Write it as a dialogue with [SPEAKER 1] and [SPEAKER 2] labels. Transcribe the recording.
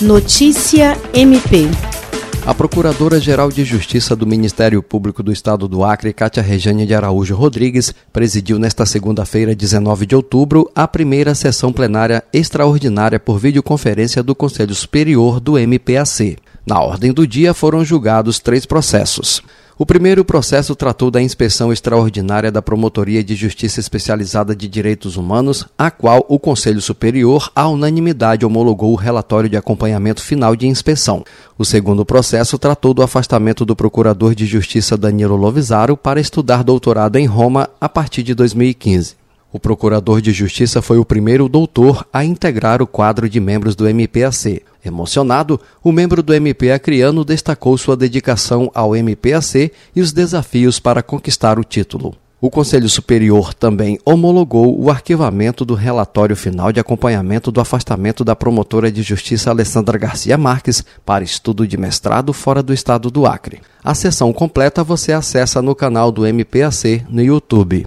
[SPEAKER 1] Notícia MP.
[SPEAKER 2] A Procuradora-Geral de Justiça do Ministério Público do Estado do Acre, Cátia Rejane de Araújo Rodrigues, presidiu nesta segunda-feira, 19 de outubro, a primeira sessão plenária extraordinária por videoconferência do Conselho Superior do MPAC. Na ordem do dia foram julgados três processos. O primeiro processo tratou da inspeção extraordinária da Promotoria de Justiça Especializada de Direitos Humanos, a qual o Conselho Superior, à unanimidade, homologou o relatório de acompanhamento final de inspeção. O segundo processo tratou do afastamento do Procurador de Justiça Danilo Lovisaro para estudar doutorado em Roma a partir de 2015. O procurador de justiça foi o primeiro doutor a integrar o quadro de membros do MPAC. Emocionado, o membro do MP acreano destacou sua dedicação ao MPAC e os desafios para conquistar o título. O Conselho Superior também homologou o arquivamento do relatório final de acompanhamento do afastamento da promotora de justiça Alessandra Garcia Marques para estudo de mestrado fora do estado do Acre. A sessão completa você acessa no canal do MPAC no YouTube.